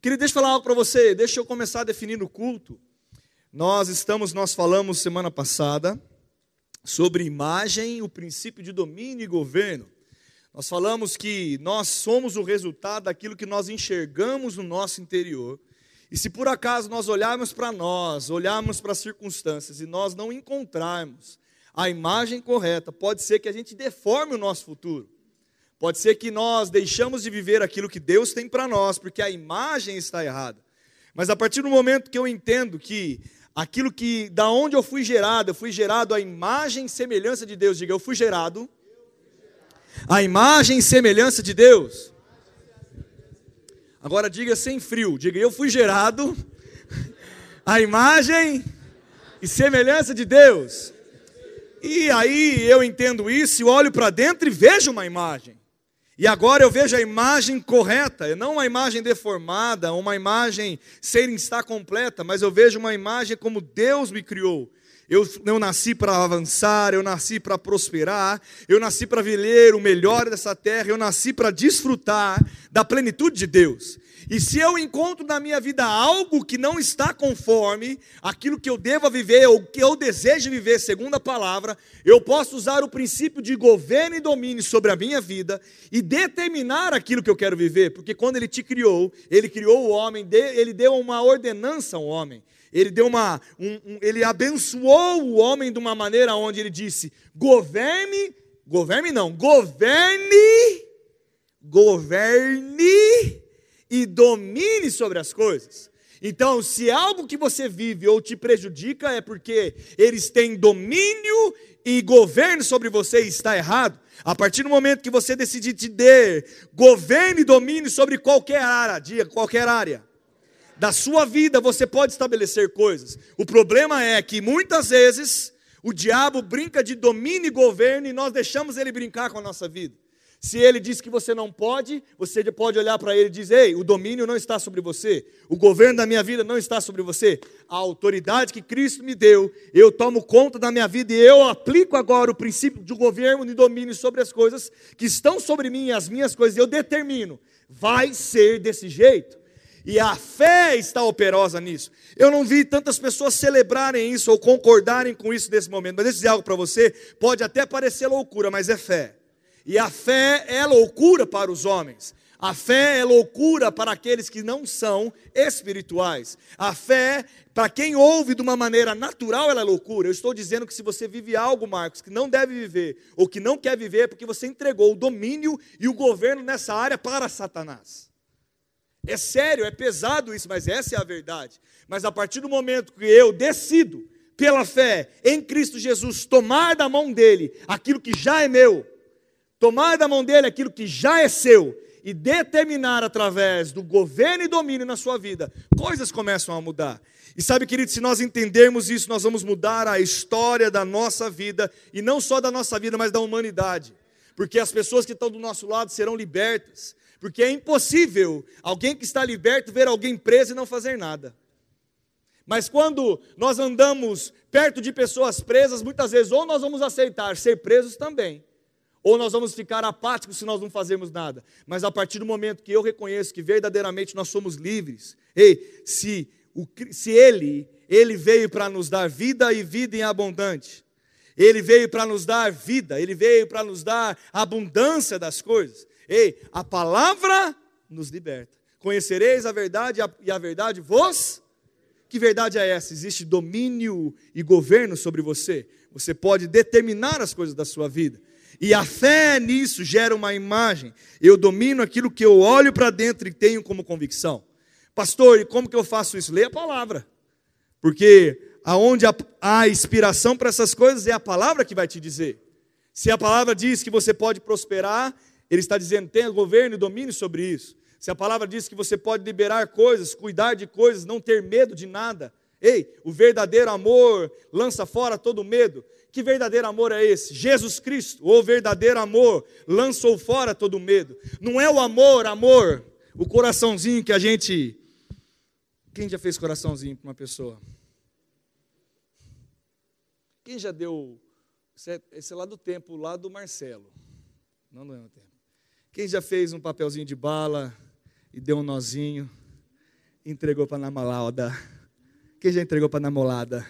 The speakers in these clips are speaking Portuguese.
Querido, deixa eu falar algo para você, deixa eu começar definindo o culto. Nós estamos, nós falamos semana passada sobre imagem, o princípio de domínio e governo. Nós falamos que nós somos o resultado daquilo que nós enxergamos no nosso interior. E se por acaso nós olharmos para nós, olharmos para as circunstâncias e nós não encontrarmos a imagem correta, pode ser que a gente deforme o nosso futuro. Pode ser que nós deixamos de viver aquilo que Deus tem para nós, porque a imagem está errada. Mas a partir do momento que eu entendo que aquilo que da onde eu fui gerado, eu fui gerado à imagem e semelhança de Deus, diga, eu fui gerado à imagem e semelhança de Deus. Agora diga sem frio, diga, eu fui gerado à imagem e semelhança de Deus. E aí eu entendo isso, olho para dentro e vejo uma imagem. E agora eu vejo a imagem correta, não uma imagem deformada, uma imagem sem estar completa, mas eu vejo uma imagem como Deus me criou. Eu não nasci para avançar, eu nasci para prosperar, eu nasci para viver o melhor dessa terra, eu nasci para desfrutar da plenitude de Deus. E se eu encontro na minha vida algo que não está conforme aquilo que eu devo viver, ou que eu desejo viver segundo a palavra, eu posso usar o princípio de governo e domínio sobre a minha vida e determinar aquilo que eu quero viver, porque quando ele te criou, ele criou o homem, ele deu uma ordenança ao homem. Ele deu uma, um, um, ele abençoou o homem de uma maneira onde ele disse: governe, governe não, governe, governe e domine sobre as coisas. Então, se algo que você vive ou te prejudica é porque eles têm domínio e governo sobre você e está errado, a partir do momento que você decidir te dar governo e domínio sobre qualquer área, diga qualquer área da sua vida, você pode estabelecer coisas. O problema é que muitas vezes o diabo brinca de domínio e governo e nós deixamos ele brincar com a nossa vida. Se ele diz que você não pode, você pode olhar para ele e dizer: Ei, o domínio não está sobre você, o governo da minha vida não está sobre você. A autoridade que Cristo me deu, eu tomo conta da minha vida e eu aplico agora o princípio de governo e domínio sobre as coisas que estão sobre mim, as minhas coisas, eu determino, vai ser desse jeito. E a fé está operosa nisso. Eu não vi tantas pessoas celebrarem isso ou concordarem com isso nesse momento, mas deixa eu dizer algo para você: pode até parecer loucura, mas é fé. E a fé é loucura para os homens. A fé é loucura para aqueles que não são espirituais. A fé, para quem ouve de uma maneira natural, ela é loucura. Eu estou dizendo que se você vive algo, Marcos, que não deve viver, ou que não quer viver, é porque você entregou o domínio e o governo nessa área para Satanás. É sério, é pesado isso, mas essa é a verdade. Mas a partir do momento que eu decido, pela fé em Cristo Jesus, tomar da mão dele aquilo que já é meu, tomar da mão dele aquilo que já é seu e determinar através do governo e domínio na sua vida, coisas começam a mudar. E sabe, querido, se nós entendermos isso, nós vamos mudar a história da nossa vida, e não só da nossa vida, mas da humanidade. Porque as pessoas que estão do nosso lado serão libertas. Porque é impossível alguém que está liberto ver alguém preso e não fazer nada. Mas quando nós andamos perto de pessoas presas, muitas vezes ou nós vamos aceitar ser presos também, ou nós vamos ficar apáticos se nós não fazermos nada. Mas a partir do momento que eu reconheço que verdadeiramente nós somos livres, ei, se, o, se Ele, Ele veio para nos dar vida e vida em abundante, Ele veio para nos dar vida, Ele veio para nos dar abundância das coisas, ei, a palavra nos liberta. Conhecereis a verdade e a verdade vos. Que verdade é essa? Existe domínio e governo sobre você. Você pode determinar as coisas da sua vida. E a fé nisso gera uma imagem. Eu domino aquilo que eu olho para dentro e tenho como convicção. Pastor, e como que eu faço isso? Leia a palavra. Porque aonde há inspiração para essas coisas é a palavra que vai te dizer. Se a palavra diz que você pode prosperar, ele está dizendo: tenha governo e domínio sobre isso. Se a palavra diz que você pode liberar coisas, cuidar de coisas, não ter medo de nada. Ei, o verdadeiro amor lança fora todo medo. Que verdadeiro amor é esse? Jesus Cristo, o verdadeiro amor, lançou fora todo medo. Não é o amor, amor, o coraçãozinho que a gente. Quem já fez coraçãozinho para uma pessoa? Quem já deu. Esse é lá do tempo, lá do Marcelo. Não do mesmo tempo. Quem já fez um papelzinho de bala e deu um nozinho? entregou para namorada? Quem já entregou para namorada?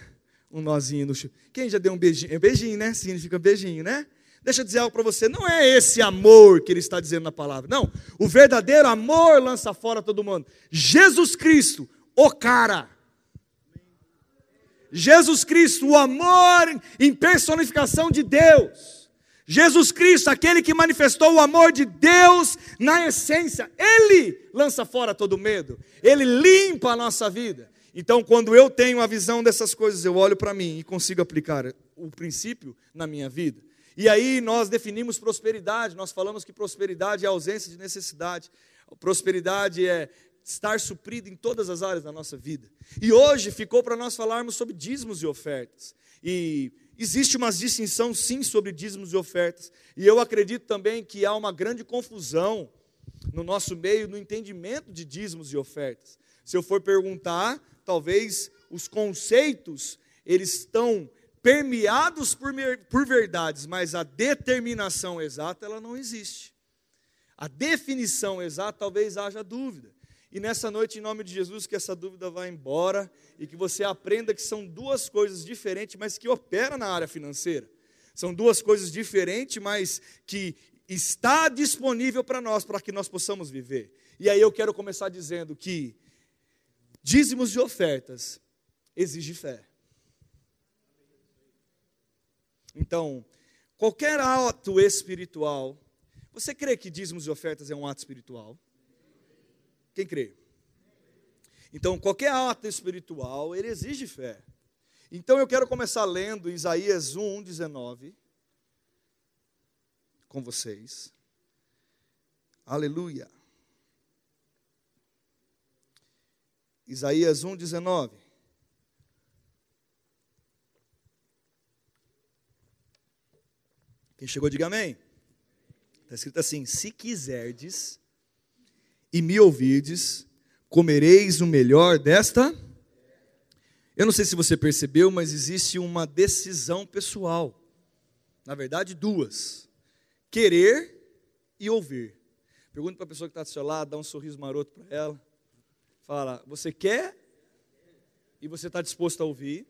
Um nozinho no chão. Quem já deu um beijinho? É beijinho, né? Significa beijinho, né? Deixa eu dizer algo para você, não é esse amor que ele está dizendo na palavra. Não, o verdadeiro amor lança fora todo mundo. Jesus Cristo, o cara. Jesus Cristo, o amor em personificação de Deus. Jesus Cristo, aquele que manifestou o amor de Deus na essência, ele lança fora todo medo, ele limpa a nossa vida. Então, quando eu tenho a visão dessas coisas, eu olho para mim e consigo aplicar o princípio na minha vida. E aí nós definimos prosperidade, nós falamos que prosperidade é ausência de necessidade, prosperidade é estar suprido em todas as áreas da nossa vida. E hoje ficou para nós falarmos sobre dízimos e ofertas. E existe uma distinção sim sobre dízimos e ofertas. E eu acredito também que há uma grande confusão no nosso meio no entendimento de dízimos e ofertas. Se eu for perguntar, talvez os conceitos eles estão permeados por, por verdades, mas a determinação exata ela não existe. A definição exata talvez haja dúvida. E nessa noite, em nome de Jesus, que essa dúvida vá embora e que você aprenda que são duas coisas diferentes, mas que operam na área financeira. São duas coisas diferentes, mas que está disponível para nós, para que nós possamos viver. E aí eu quero começar dizendo que dízimos e ofertas exigem fé. Então, qualquer ato espiritual, você crê que dízimos e ofertas é um ato espiritual? Quem crê? Então, qualquer ato espiritual, ele exige fé. Então, eu quero começar lendo Isaías 1, 19 com vocês. Aleluia. Isaías 1, 19. Quem chegou, diga amém. Está escrito assim: Se quiserdes e me ouvirdes, comereis o melhor desta. Eu não sei se você percebeu, mas existe uma decisão pessoal. Na verdade, duas: querer e ouvir. Pergunta para a pessoa que está do seu lado, dá um sorriso maroto para ela. Fala, você quer e você está disposto a ouvir?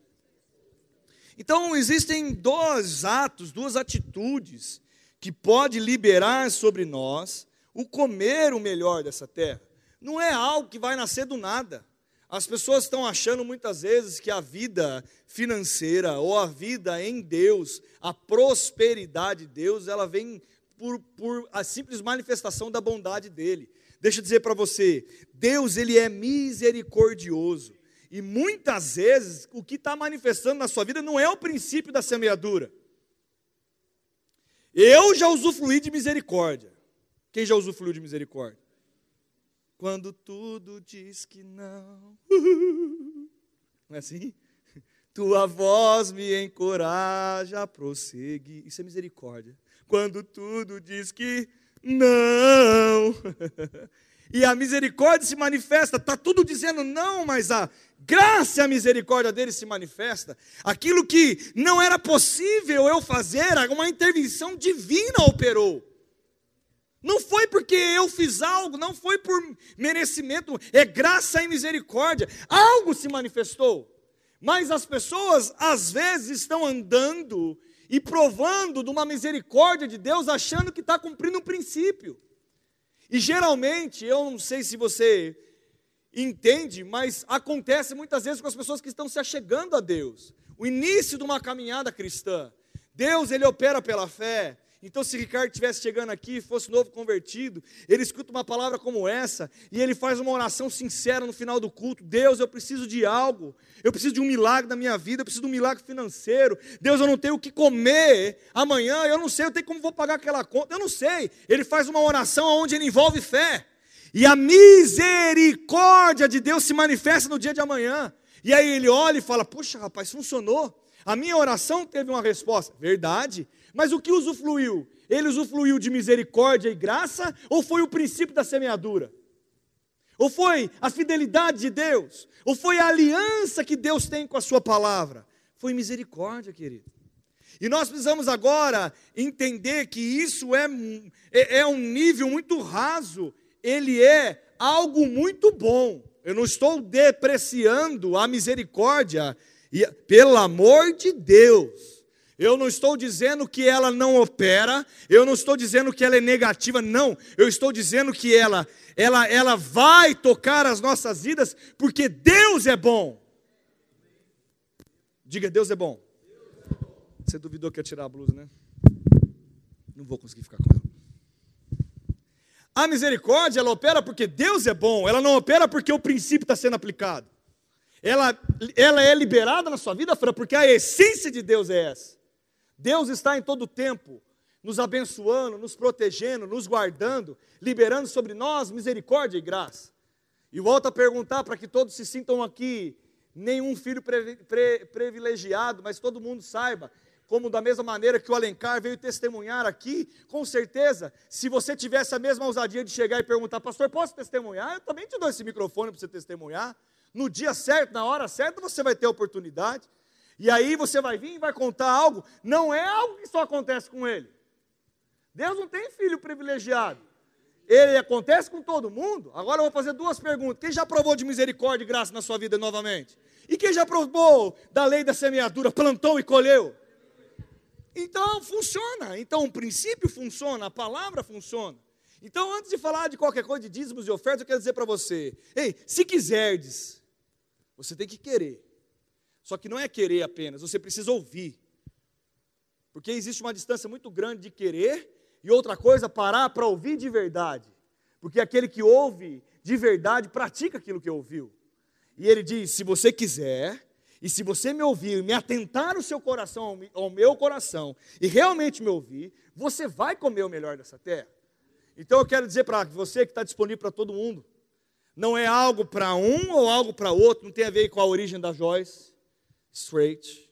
Então, existem dois atos, duas atitudes que pode liberar sobre nós o comer o melhor dessa terra. Não é algo que vai nascer do nada. As pessoas estão achando muitas vezes que a vida financeira ou a vida em Deus, a prosperidade de Deus, ela vem por, por a simples manifestação da bondade dele. Deixa eu dizer para você, Deus ele é misericordioso. E muitas vezes o que está manifestando na sua vida não é o princípio da semeadura. Eu já usufruí de misericórdia. Quem já usufruiu de misericórdia? Quando tudo diz que não. Não é assim? Tua voz me encoraja a prosseguir. Isso é misericórdia. Quando tudo diz que não. e a misericórdia se manifesta, está tudo dizendo não, mas a graça e a misericórdia dele se manifesta. Aquilo que não era possível eu fazer, uma intervenção divina operou. Não foi porque eu fiz algo, não foi por merecimento, é graça e misericórdia. Algo se manifestou. Mas as pessoas, às vezes, estão andando e provando de uma misericórdia de Deus, achando que está cumprindo um princípio. E geralmente, eu não sei se você entende, mas acontece muitas vezes com as pessoas que estão se achegando a Deus. O início de uma caminhada cristã. Deus, ele opera pela fé. Então, se Ricardo estivesse chegando aqui, fosse novo convertido, ele escuta uma palavra como essa e ele faz uma oração sincera no final do culto: Deus, eu preciso de algo, eu preciso de um milagre na minha vida, eu preciso de um milagre financeiro. Deus, eu não tenho o que comer amanhã, eu não sei, eu tenho como vou pagar aquela conta, eu não sei. Ele faz uma oração onde ele envolve fé, e a misericórdia de Deus se manifesta no dia de amanhã. E aí ele olha e fala: Puxa, rapaz, funcionou. A minha oração teve uma resposta. Verdade. Mas o que usufruiu? Ele usufruiu de misericórdia e graça ou foi o princípio da semeadura? Ou foi a fidelidade de Deus? Ou foi a aliança que Deus tem com a sua palavra? Foi misericórdia, querido. E nós precisamos agora entender que isso é, é, é um nível muito raso, ele é algo muito bom. eu não estou depreciando a misericórdia, e, pelo amor de Deus. Eu não estou dizendo que ela não opera, eu não estou dizendo que ela é negativa, não. Eu estou dizendo que ela, ela, ela vai tocar as nossas vidas, porque Deus é bom. Diga, Deus é bom. Você duvidou que ia tirar a blusa, né? Não vou conseguir ficar com ela. A misericórdia, ela opera porque Deus é bom, ela não opera porque o princípio está sendo aplicado. Ela, ela é liberada na sua vida, Fran, porque a essência de Deus é essa. Deus está em todo o tempo nos abençoando, nos protegendo, nos guardando, liberando sobre nós misericórdia e graça. E volto a perguntar para que todos se sintam aqui, nenhum filho privilegiado, mas todo mundo saiba como da mesma maneira que o Alencar veio testemunhar aqui, com certeza, se você tivesse a mesma ousadia de chegar e perguntar, pastor, posso testemunhar? Eu também te dou esse microfone para você testemunhar. No dia certo, na hora certa, você vai ter a oportunidade. E aí você vai vir e vai contar algo, não é algo que só acontece com ele. Deus não tem filho privilegiado. Ele acontece com todo mundo. Agora eu vou fazer duas perguntas. Quem já provou de misericórdia e graça na sua vida novamente? E quem já provou da lei da semeadura, plantou e colheu? Então funciona. Então o princípio funciona, a palavra funciona. Então, antes de falar de qualquer coisa de dízimos e ofertas, eu quero dizer para você: ei, se quiserdes, você tem que querer. Só que não é querer apenas, você precisa ouvir. Porque existe uma distância muito grande de querer e outra coisa, parar para ouvir de verdade. Porque aquele que ouve de verdade pratica aquilo que ouviu. E ele diz: se você quiser, e se você me ouvir, me atentar o seu coração ao meu coração e realmente me ouvir, você vai comer o melhor dessa terra. Então eu quero dizer para você que está disponível para todo mundo, não é algo para um ou algo para outro, não tem a ver com a origem da Joyce, straight,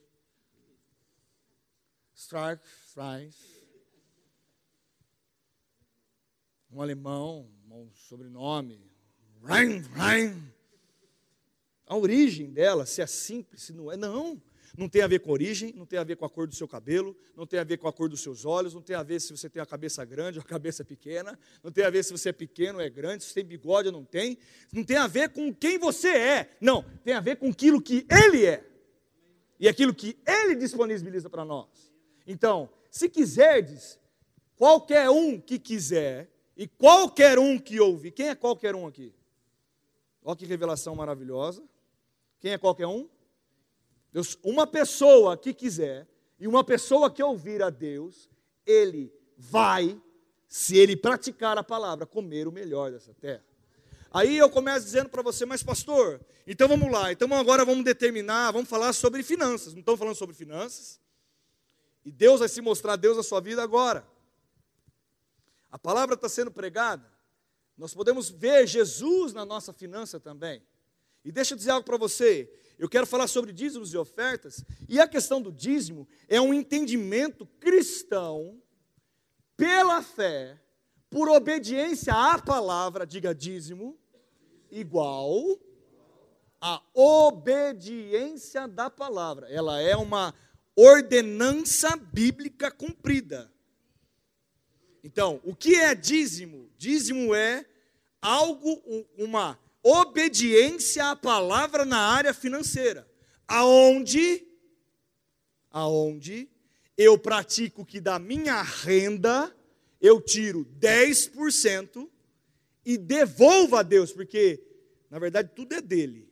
Stark, Fries, um alemão, um sobrenome, Rein, Rein, a origem dela, se é simples, se não é, não. Não tem a ver com origem, não tem a ver com a cor do seu cabelo, não tem a ver com a cor dos seus olhos, não tem a ver se você tem a cabeça grande ou a cabeça pequena, não tem a ver se você é pequeno ou é grande, se tem bigode ou não tem, não tem a ver com quem você é, não, tem a ver com aquilo que Ele é e aquilo que Ele disponibiliza para nós. Então, se quiserdes, qualquer um que quiser e qualquer um que ouve, quem é qualquer um aqui? Olha que revelação maravilhosa. Quem é qualquer um? Deus, uma pessoa que quiser e uma pessoa que ouvir a Deus, ele vai, se ele praticar a palavra, comer o melhor dessa terra. Aí eu começo dizendo para você, mas pastor, então vamos lá, então agora vamos determinar, vamos falar sobre finanças. Não estamos falando sobre finanças? E Deus vai se mostrar Deus na sua vida agora. A palavra está sendo pregada. Nós podemos ver Jesus na nossa finança também. E deixa eu dizer algo para você. Eu quero falar sobre dízimos e ofertas. E a questão do dízimo é um entendimento cristão pela fé, por obediência à palavra, diga dízimo, igual a obediência da palavra. Ela é uma ordenança bíblica cumprida. Então, o que é dízimo? Dízimo é algo, uma obediência à palavra na área financeira, aonde aonde eu pratico que da minha renda eu tiro 10% e devolvo a Deus, porque na verdade tudo é dele.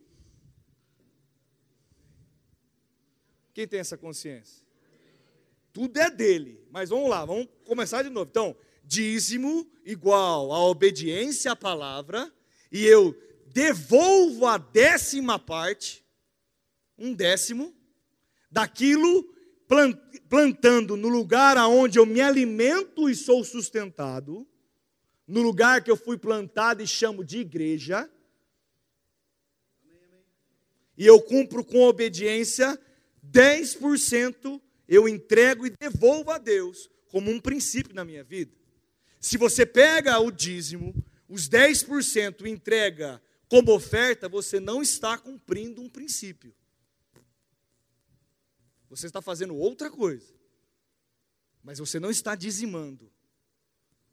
Quem tem essa consciência? Tudo é dele. Mas vamos lá, vamos começar de novo. Então, dízimo igual a obediência à palavra, e eu devolvo a décima parte, um décimo, daquilo plantando no lugar aonde eu me alimento e sou sustentado, no lugar que eu fui plantado e chamo de igreja, e eu cumpro com obediência, 10% eu entrego e devolvo a Deus como um princípio na minha vida. Se você pega o dízimo, os 10% entrega como oferta, você não está cumprindo um princípio. Você está fazendo outra coisa. Mas você não está dizimando.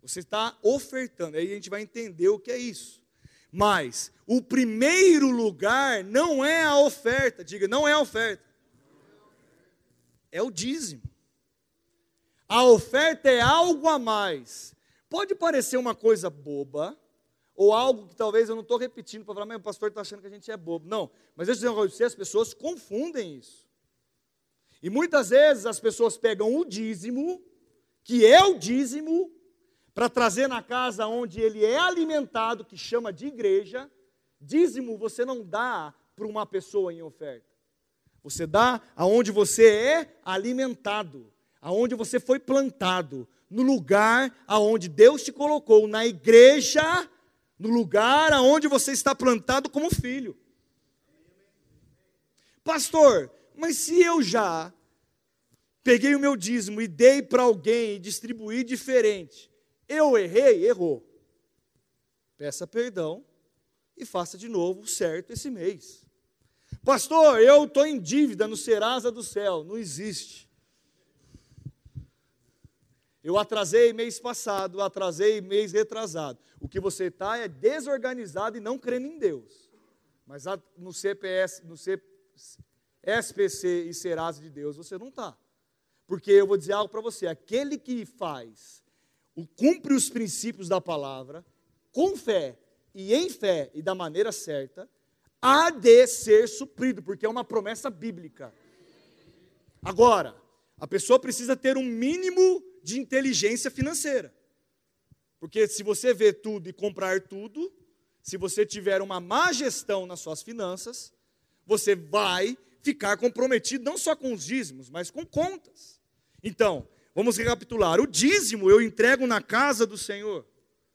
Você está ofertando. Aí a gente vai entender o que é isso. Mas o primeiro lugar não é a oferta, diga, não é a oferta. É o dízimo. A oferta é algo a mais. Pode parecer uma coisa boba, ou algo que talvez eu não estou repetindo para falar, mas o pastor está achando que a gente é bobo. Não, mas deixa eu dizer uma coisa para você, as pessoas confundem isso. E muitas vezes as pessoas pegam o dízimo, que é o dízimo, para trazer na casa onde ele é alimentado, que chama de igreja. Dízimo você não dá para uma pessoa em oferta. Você dá aonde você é alimentado, aonde você foi plantado, no lugar aonde Deus te colocou, na igreja, no lugar aonde você está plantado como filho. Pastor, mas se eu já peguei o meu dízimo e dei para alguém e distribuí diferente, eu errei? Errou. Peça perdão e faça de novo certo esse mês. Pastor, eu estou em dívida no Serasa do Céu. Não existe. Eu atrasei mês passado, atrasei mês retrasado. O que você está é desorganizado e não crendo em Deus. Mas no CPS, no C, SPC e Serasa de Deus, você não está. Porque eu vou dizer algo para você: aquele que faz, cumpre os princípios da palavra, com fé e em fé e da maneira certa, há de ser suprido, porque é uma promessa bíblica. Agora, a pessoa precisa ter um mínimo de inteligência financeira. Porque se você vê tudo e comprar tudo, se você tiver uma má gestão nas suas finanças, você vai ficar comprometido não só com os dízimos, mas com contas. Então, vamos recapitular. O dízimo eu entrego na casa do Senhor.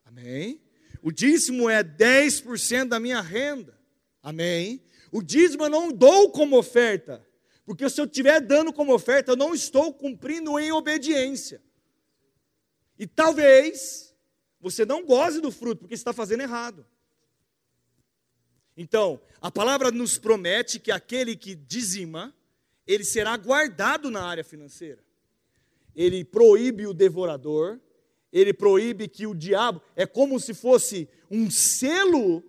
Amém? O dízimo é 10% da minha renda. Amém? O dízimo eu não dou como oferta. Porque se eu estiver dando como oferta, eu não estou cumprindo em obediência. E talvez você não goze do fruto, porque está fazendo errado. Então, a palavra nos promete que aquele que dizima, ele será guardado na área financeira. Ele proíbe o devorador, ele proíbe que o diabo é como se fosse um selo,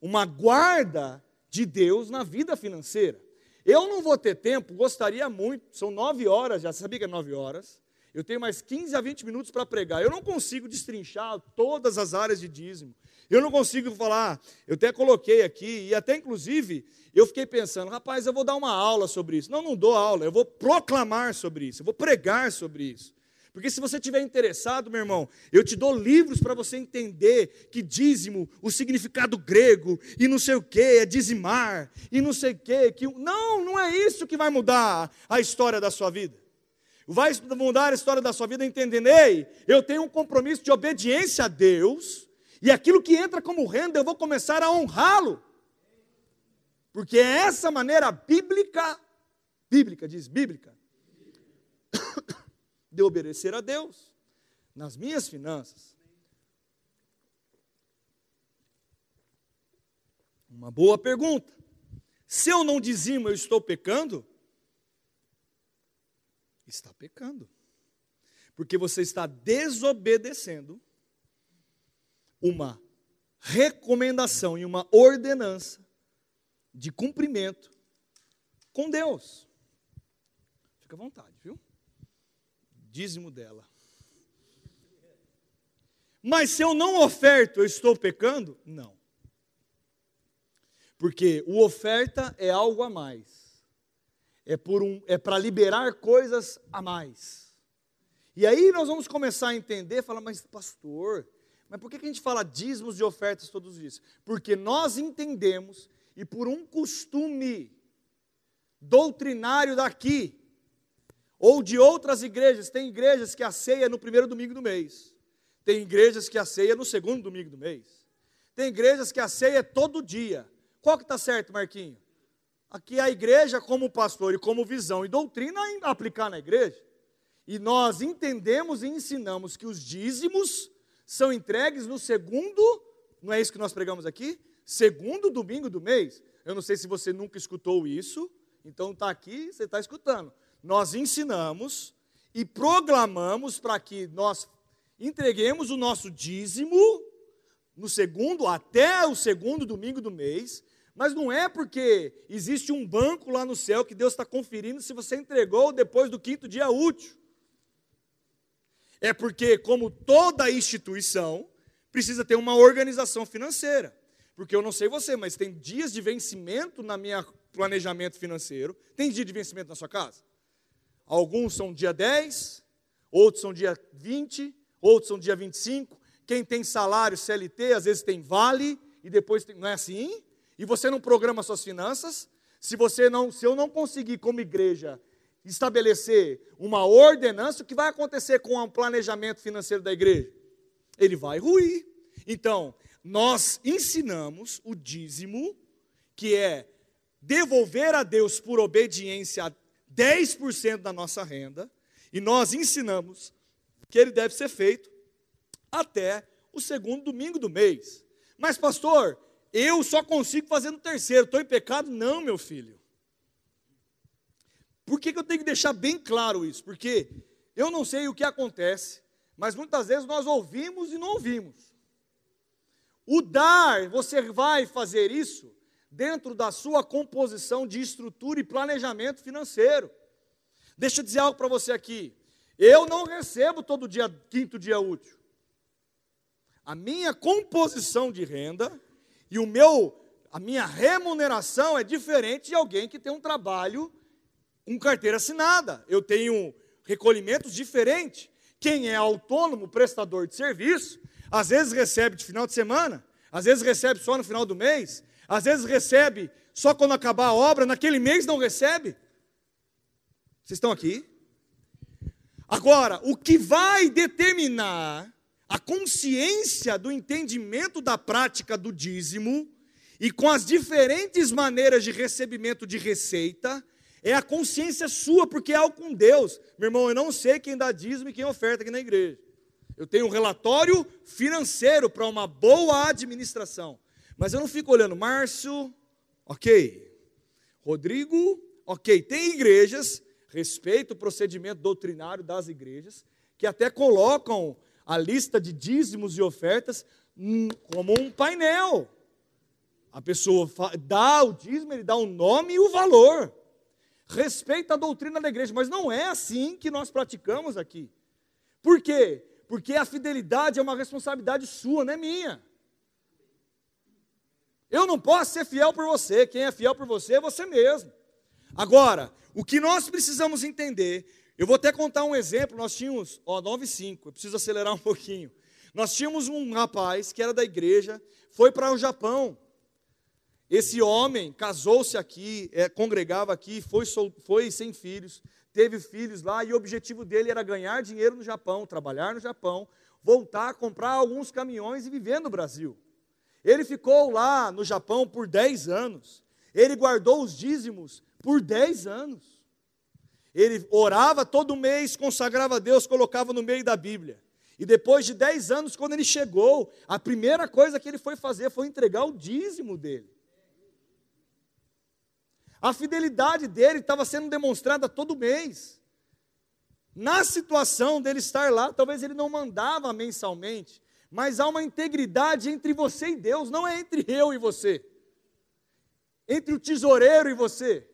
uma guarda de Deus na vida financeira. Eu não vou ter tempo, gostaria muito, são nove horas, já sabia que é nove horas. Eu tenho mais 15 a 20 minutos para pregar. Eu não consigo destrinchar todas as áreas de dízimo. Eu não consigo falar. Eu até coloquei aqui, e até inclusive, eu fiquei pensando, rapaz, eu vou dar uma aula sobre isso. Não, não dou aula, eu vou proclamar sobre isso, eu vou pregar sobre isso. Porque se você estiver interessado, meu irmão, eu te dou livros para você entender que dízimo, o significado grego, e não sei o que, é dizimar, e não sei o que, que. Não, não é isso que vai mudar a história da sua vida. Vai mudar a história da sua vida entendendo, ei, eu tenho um compromisso de obediência a Deus, e aquilo que entra como renda, eu vou começar a honrá-lo. Porque é essa maneira bíblica, bíblica, diz bíblica, de obedecer a Deus nas minhas finanças. Uma boa pergunta. Se eu não dizimo, eu estou pecando? Está pecando. Porque você está desobedecendo uma recomendação e uma ordenança de cumprimento com Deus. Fica à vontade, viu? Dízimo dela. Mas se eu não oferto, eu estou pecando? Não. Porque o oferta é algo a mais é, por um, é para liberar coisas a mais. E aí nós vamos começar a entender, falar, mas pastor, mas por que a gente fala dízimos e ofertas todos isso? Porque nós entendemos, e por um costume doutrinário daqui, ou de outras igrejas, tem igrejas que a ceia é no primeiro domingo do mês, tem igrejas que a ceia é no segundo domingo do mês, tem igrejas que a ceia é todo dia. Qual que está certo, Marquinho? Aqui a igreja como pastor e como visão e doutrina aplicar na igreja. E nós entendemos e ensinamos que os dízimos são entregues no segundo, não é isso que nós pregamos aqui? Segundo domingo do mês. Eu não sei se você nunca escutou isso, então está aqui, você está escutando. Nós ensinamos e proclamamos para que nós entreguemos o nosso dízimo no segundo, até o segundo domingo do mês, mas não é porque existe um banco lá no céu que Deus está conferindo se você entregou depois do quinto dia útil. É porque, como toda instituição, precisa ter uma organização financeira. Porque eu não sei você, mas tem dias de vencimento na minha planejamento financeiro. Tem dia de vencimento na sua casa? Alguns são dia 10, outros são dia 20, outros são dia 25. Quem tem salário CLT, às vezes tem vale e depois tem, não é assim? E você não programa suas finanças? Se você não, se eu não conseguir como igreja estabelecer uma ordenança, o que vai acontecer com o planejamento financeiro da igreja? Ele vai ruir. Então, nós ensinamos o dízimo, que é devolver a Deus por obediência 10% da nossa renda, e nós ensinamos que ele deve ser feito até o segundo domingo do mês. Mas, pastor, eu só consigo fazer no terceiro, estou em pecado? Não, meu filho. Por que, que eu tenho que deixar bem claro isso? Porque eu não sei o que acontece, mas muitas vezes nós ouvimos e não ouvimos. O dar, você vai fazer isso dentro da sua composição de estrutura e planejamento financeiro. Deixa eu dizer algo para você aqui. Eu não recebo todo dia, quinto dia útil. A minha composição de renda e o meu, a minha remuneração é diferente de alguém que tem um trabalho com carteira assinada. Eu tenho recolhimentos diferentes. Quem é autônomo, prestador de serviço, às vezes recebe de final de semana, às vezes recebe só no final do mês, às vezes recebe só quando acabar a obra, naquele mês não recebe. Vocês estão aqui? Agora, o que vai determinar a consciência do entendimento da prática do dízimo e com as diferentes maneiras de recebimento de receita é a consciência sua, porque é algo com Deus. Meu irmão, eu não sei quem dá dízimo e quem oferta aqui na igreja. Eu tenho um relatório financeiro para uma boa administração. Mas eu não fico olhando, Márcio, ok. Rodrigo, ok. Tem igrejas, respeito o procedimento doutrinário das igrejas, que até colocam a lista de dízimos e ofertas como um painel. A pessoa dá o dízimo, ele dá o nome e o valor. Respeita a doutrina da igreja, mas não é assim que nós praticamos aqui. Por quê? Porque a fidelidade é uma responsabilidade sua, não é minha. Eu não posso ser fiel por você, quem é fiel por você é você mesmo. Agora, o que nós precisamos entender, eu vou até contar um exemplo, nós tínhamos, ó, 9 e 5, eu preciso acelerar um pouquinho. Nós tínhamos um rapaz que era da igreja, foi para o Japão. Esse homem casou-se aqui, é, congregava aqui, foi, foi sem filhos, teve filhos lá e o objetivo dele era ganhar dinheiro no Japão, trabalhar no Japão, voltar, comprar alguns caminhões e viver no Brasil. Ele ficou lá no Japão por 10 anos. Ele guardou os dízimos por 10 anos. Ele orava todo mês, consagrava a Deus, colocava no meio da Bíblia. E depois de 10 anos, quando ele chegou, a primeira coisa que ele foi fazer foi entregar o dízimo dele. A fidelidade dele estava sendo demonstrada todo mês. Na situação dele estar lá, talvez ele não mandava mensalmente, mas há uma integridade entre você e Deus, não é entre eu e você, entre o tesoureiro e você,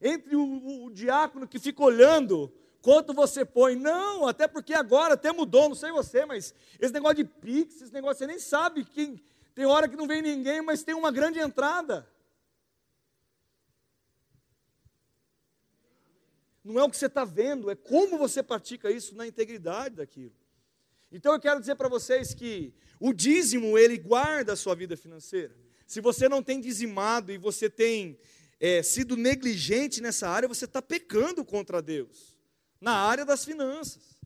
entre o, o, diácono que fica olhando quanto você põe. Não, até porque agora até mudou, não sei você, mas esse negócio de Pix, esse negócio você nem sabe quem. Tem hora que não vem ninguém, mas tem uma grande entrada. Não é o que você está vendo, é como você pratica isso na integridade daquilo. Então eu quero dizer para vocês que o dízimo, ele guarda a sua vida financeira. Se você não tem dizimado e você tem é, sido negligente nessa área, você está pecando contra Deus, na área das finanças.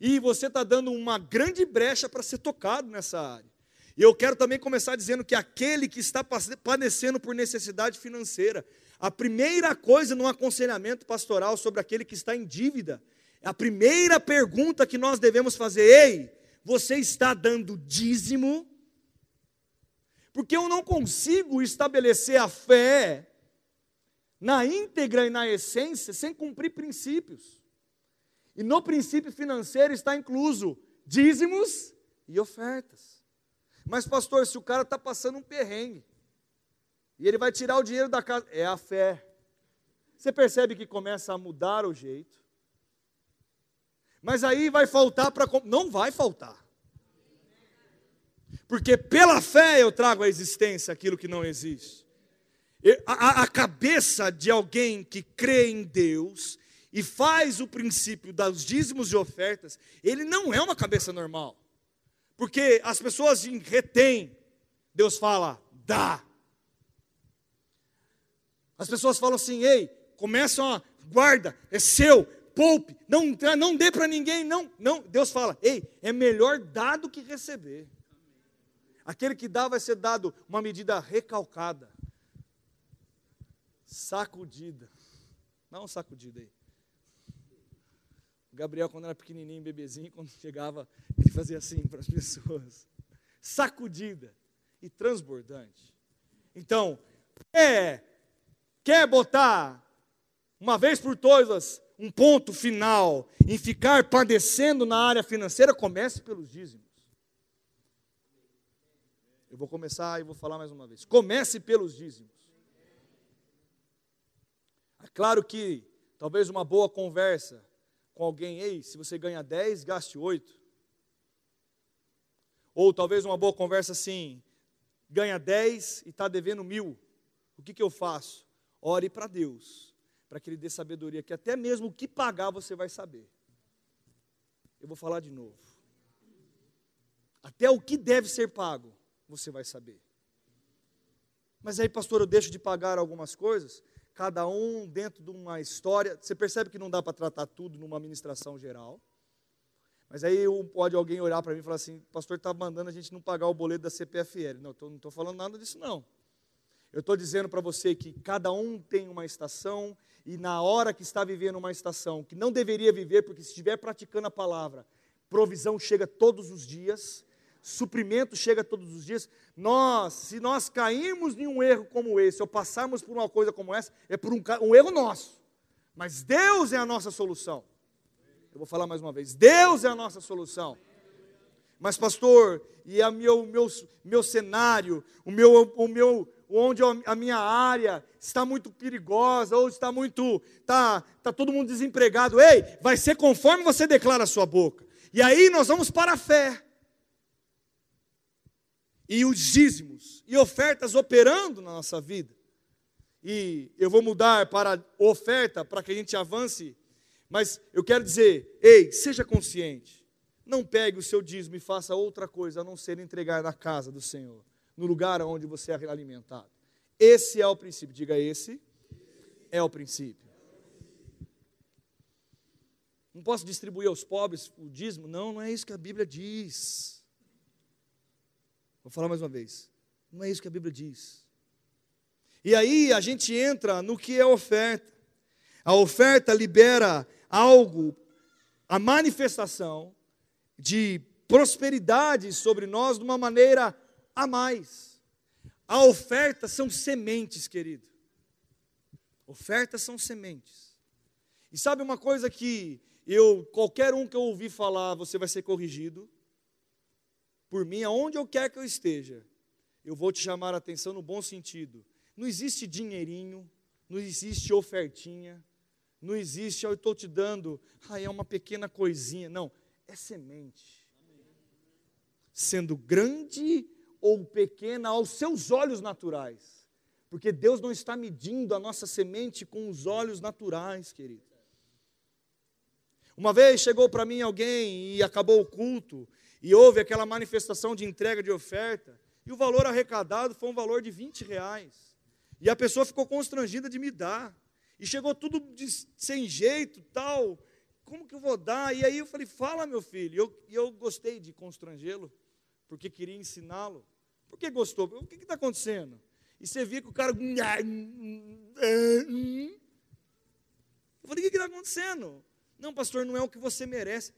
E você está dando uma grande brecha para ser tocado nessa área. E eu quero também começar dizendo que aquele que está padecendo por necessidade financeira, a primeira coisa no aconselhamento pastoral sobre aquele que está em dívida, a primeira pergunta que nós devemos fazer: ei, você está dando dízimo? Porque eu não consigo estabelecer a fé na íntegra e na essência sem cumprir princípios. E no princípio financeiro está incluso dízimos e ofertas. Mas, pastor, se o cara está passando um perrengue, e ele vai tirar o dinheiro da casa, é a fé. Você percebe que começa a mudar o jeito. Mas aí vai faltar para. Não vai faltar. Porque pela fé eu trago à existência aquilo que não existe. A, a, cabeça de alguém que crê em Deus e faz o princípio dos dízimos e ofertas, ele não é uma cabeça normal. Porque as pessoas retêm, Deus fala, dá. As pessoas falam assim, ei, começam a, guarda, é seu, poupe, não, não dê para ninguém, não, não. Deus fala, ei, é melhor dar do que receber. Aquele que dá vai ser dado uma medida recalcada, sacudida. Não sacudida aí. O Gabriel, quando era pequenininho, bebezinho, quando chegava, ele fazia assim para as pessoas: sacudida e transbordante. Então, é, quer botar uma vez por todas um ponto final em ficar padecendo na área financeira, comece pelos dízimos. Eu vou começar e vou falar mais uma vez. Comece pelos dízimos. É claro que talvez uma boa conversa com alguém, ei, se você ganha 10, gaste 8. Ou talvez uma boa conversa assim, ganha 10 e está devendo mil. O que, que eu faço? Ore para Deus, para que Ele dê sabedoria, que até mesmo o que pagar você vai saber. Eu vou falar de novo. Até o que deve ser pago, você vai saber. Mas aí, pastor, eu deixo de pagar algumas coisas? Cada um dentro de uma história. Você percebe que não dá para tratar tudo numa ministração geral. Mas aí pode alguém olhar para mim e falar assim: pastor está mandando a gente não pagar o boleto da CPFL. Não, tô, não estou falando nada disso, não. Eu estou dizendo para você que cada um tem uma estação e na hora que está vivendo uma estação que não deveria viver, porque se estiver praticando a palavra, provisão chega todos os dias, suprimento chega todos os dias. Nós, se nós cairmos em um erro como esse, ou passarmos por uma coisa como essa, é por um, um erro nosso. Mas Deus é a nossa solução. Eu vou falar mais uma vez: Deus é a nossa solução. Mas, pastor, e a meu, meu, meu cenário, o meu, o meu, onde a minha área está muito perigosa, ou está muito, está, está todo mundo desempregado. Ei, vai ser conforme você declara a sua boca. E aí nós vamos para a fé e os dízimos e ofertas operando na nossa vida. E eu vou mudar para oferta para que a gente avance, mas eu quero dizer, ei, seja consciente. Não pegue o seu dízimo e faça outra coisa a não ser entregar na casa do Senhor, no lugar onde você é alimentado. Esse é o princípio. Diga esse é o princípio. Não posso distribuir aos pobres o dízimo? Não, não é isso que a Bíblia diz. Vou falar mais uma vez. Não é isso que a Bíblia diz. E aí a gente entra no que é oferta. A oferta libera algo, a manifestação de prosperidade sobre nós de uma maneira a mais. A oferta são sementes, querido. Ofertas são sementes. E sabe uma coisa que eu, qualquer um que eu ouvir falar, você vai ser corrigido por mim, aonde eu quer que eu esteja, eu vou te chamar a atenção no bom sentido. Não existe dinheirinho, não existe ofertinha, não existe, eu estou te dando, ah, é uma pequena coisinha. Não, é semente. Sendo grande ou pequena aos seus olhos naturais. Porque Deus não está medindo a nossa semente com os olhos naturais, querido. Uma vez chegou para mim alguém e acabou o culto, e houve aquela manifestação de entrega de oferta, e o valor arrecadado foi um valor de 20 reais. E a pessoa ficou constrangida de me dar. E chegou tudo de, sem jeito, tal. Como que eu vou dar? E aí eu falei, fala, meu filho. E eu, eu gostei de constrangê-lo, porque queria ensiná-lo. Por que gostou? O que está acontecendo? E você via que o cara. Eu falei, o que está acontecendo? Não, pastor, não é o que você merece.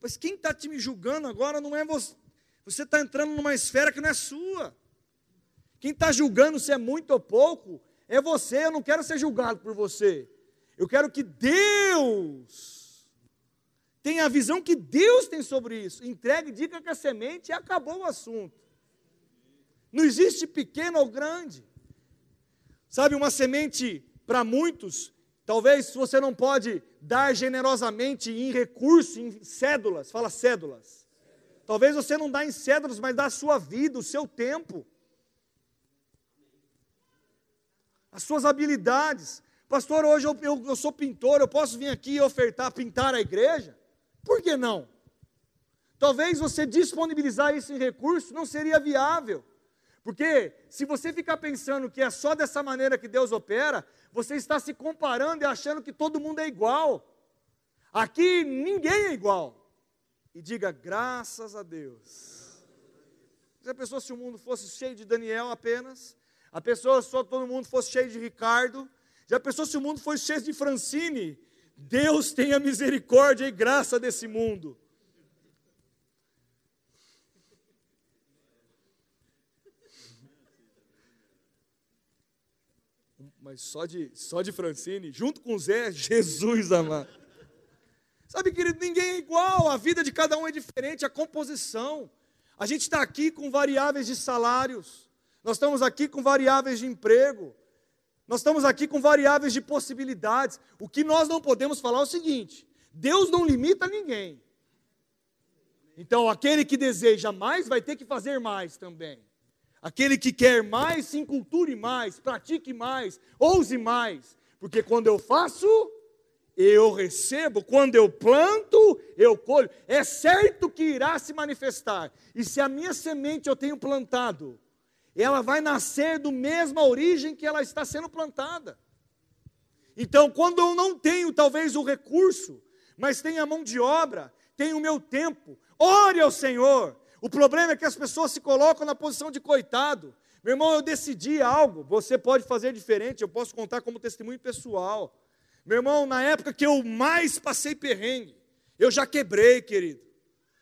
Mas quem está te me julgando agora não é você. Você está entrando numa esfera que não é sua. Quem está julgando se é muito ou pouco é você. Eu não quero ser julgado por você. Eu quero que Deus tenha a visão que Deus tem sobre isso. Entregue, diga que a semente e acabou o assunto. Não existe pequeno ou grande. Sabe, uma semente para muitos, talvez você não pode dar generosamente em recursos, em cédulas, fala cédulas. Talvez você não dá em cédulas, mas dá a sua vida, o seu tempo, as suas habilidades. Pastor, hoje eu, eu, eu sou pintor, eu posso vir aqui e ofertar, pintar a igreja? Por que não? Talvez você disponibilizar isso em recurso não seria viável. Porque se você ficar pensando que é só dessa maneira que Deus opera, você está se comparando e achando que todo mundo é igual. Aqui ninguém é igual. E diga graças a Deus. Já pensou se o mundo fosse cheio de Daniel apenas? A pessoa só todo mundo fosse cheio de Ricardo? Já pensou se o mundo fosse cheio de Francine? Deus tenha misericórdia e graça desse mundo. Mas só de, só de Francine, junto com Zé, Jesus amado. Sabe, querido, ninguém é igual, a vida de cada um é diferente, a composição. A gente está aqui com variáveis de salários, nós estamos aqui com variáveis de emprego, nós estamos aqui com variáveis de possibilidades. O que nós não podemos falar é o seguinte: Deus não limita ninguém. Então, aquele que deseja mais vai ter que fazer mais também. Aquele que quer mais, se inculture mais, pratique mais, ouse mais. Porque quando eu faço, eu recebo, quando eu planto, eu colho. É certo que irá se manifestar. E se a minha semente eu tenho plantado, ela vai nascer do mesma origem que ela está sendo plantada. Então, quando eu não tenho talvez o recurso, mas tenho a mão de obra, tenho o meu tempo, ore ao Senhor, o problema é que as pessoas se colocam na posição de coitado. Meu irmão, eu decidi algo, você pode fazer diferente, eu posso contar como testemunho pessoal. Meu irmão, na época que eu mais passei perrengue, eu já quebrei, querido.